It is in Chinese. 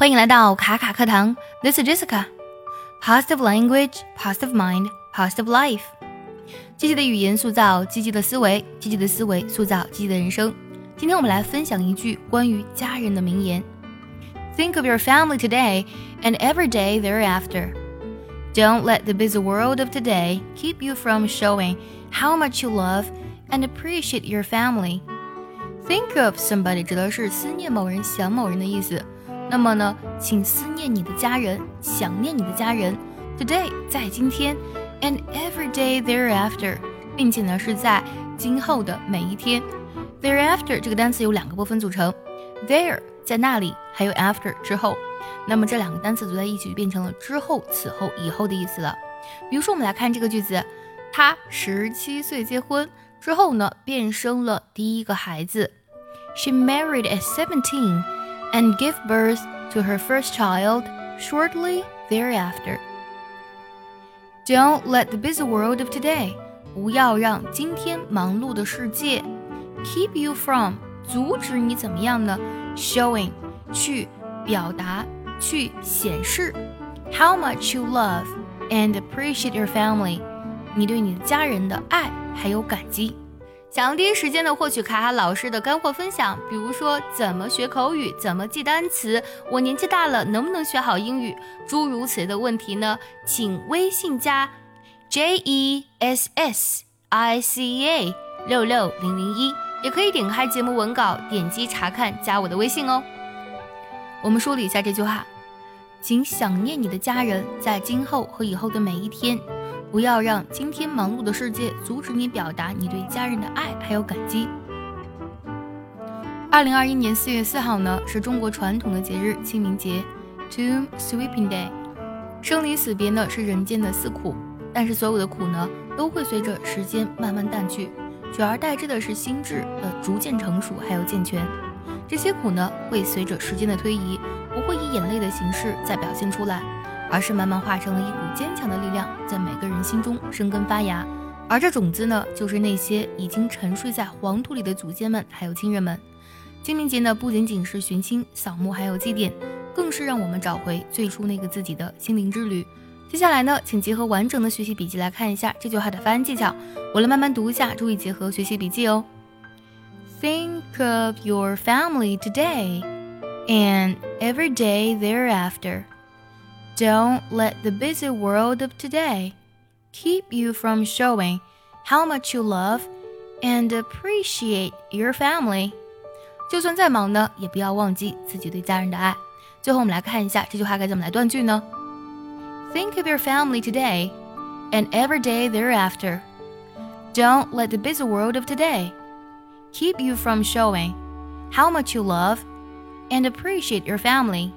欢迎来到卡卡课堂，This is Jessica。Positive language, positive mind, positive life。积极的语言塑造积极的思维，积极的思维塑造积极的人生。今天我们来分享一句关于家人的名言：Think of your family today and every day thereafter. Don't let the busy world of today keep you from showing how much you love and appreciate your family. Think of somebody 指的是思念某人、想某人的意思。 那么呢，请思念你的家人，想念你的家人。Today 在今天，and every day thereafter，并且呢是在今后的每一天。Thereafter 这个单词由两个部分组成，there 在那里，还有 after 之后。那么这两个单词组在一起就变成了之后、此后、以后的意思了。比如说，我们来看这个句子：他十七岁结婚之后呢，便生了第一个孩子。She married at seventeen。and give birth to her first child shortly thereafter. Don't let the busy world of today 不要让今天忙碌的世界 keep you from 阻止你怎么样呢？showing 去表达去显示 how much you love and appreciate your family 你对你的家人的爱还有感激。 想要第一时间的获取卡卡老师的干货分享，比如说怎么学口语、怎么记单词，我年纪大了能不能学好英语，诸如此类的问题呢？请微信加 J E S S I C A 六六零零一，也可以点开节目文稿，点击查看，加我的微信哦。我们梳理一下这句话，请想念你的家人，在今后和以后的每一天。不要让今天忙碌的世界阻止你表达你对家人的爱还有感激。二零二一年四月四号呢，是中国传统的节日清明节，Tomb Sweeping Day。生离死别呢是人间的四苦，但是所有的苦呢都会随着时间慢慢淡去，取而代之的是心智的逐渐成熟还有健全。这些苦呢会随着时间的推移，不会以眼泪的形式再表现出来。而是慢慢化成了一股坚强的力量，在每个人心中生根发芽。而这种子呢，就是那些已经沉睡在黄土里的祖先们，还有亲人们。清明节呢，不仅仅是寻亲扫墓，还有祭奠，更是让我们找回最初那个自己的心灵之旅。接下来呢，请结合完整的学习笔记来看一下这句话的发音技巧。我来慢慢读一下，注意结合学习笔记哦。Think of your family today and every day thereafter. Don't let the busy world of today keep you from showing how much you love and appreciate your family. 就算再忙呢，也不要忘记自己对家人的爱。最后，我们来看一下这句话该怎么来断句呢？Think of your family today and every day thereafter. Don't let the busy world of today keep you from showing how much you love and appreciate your family.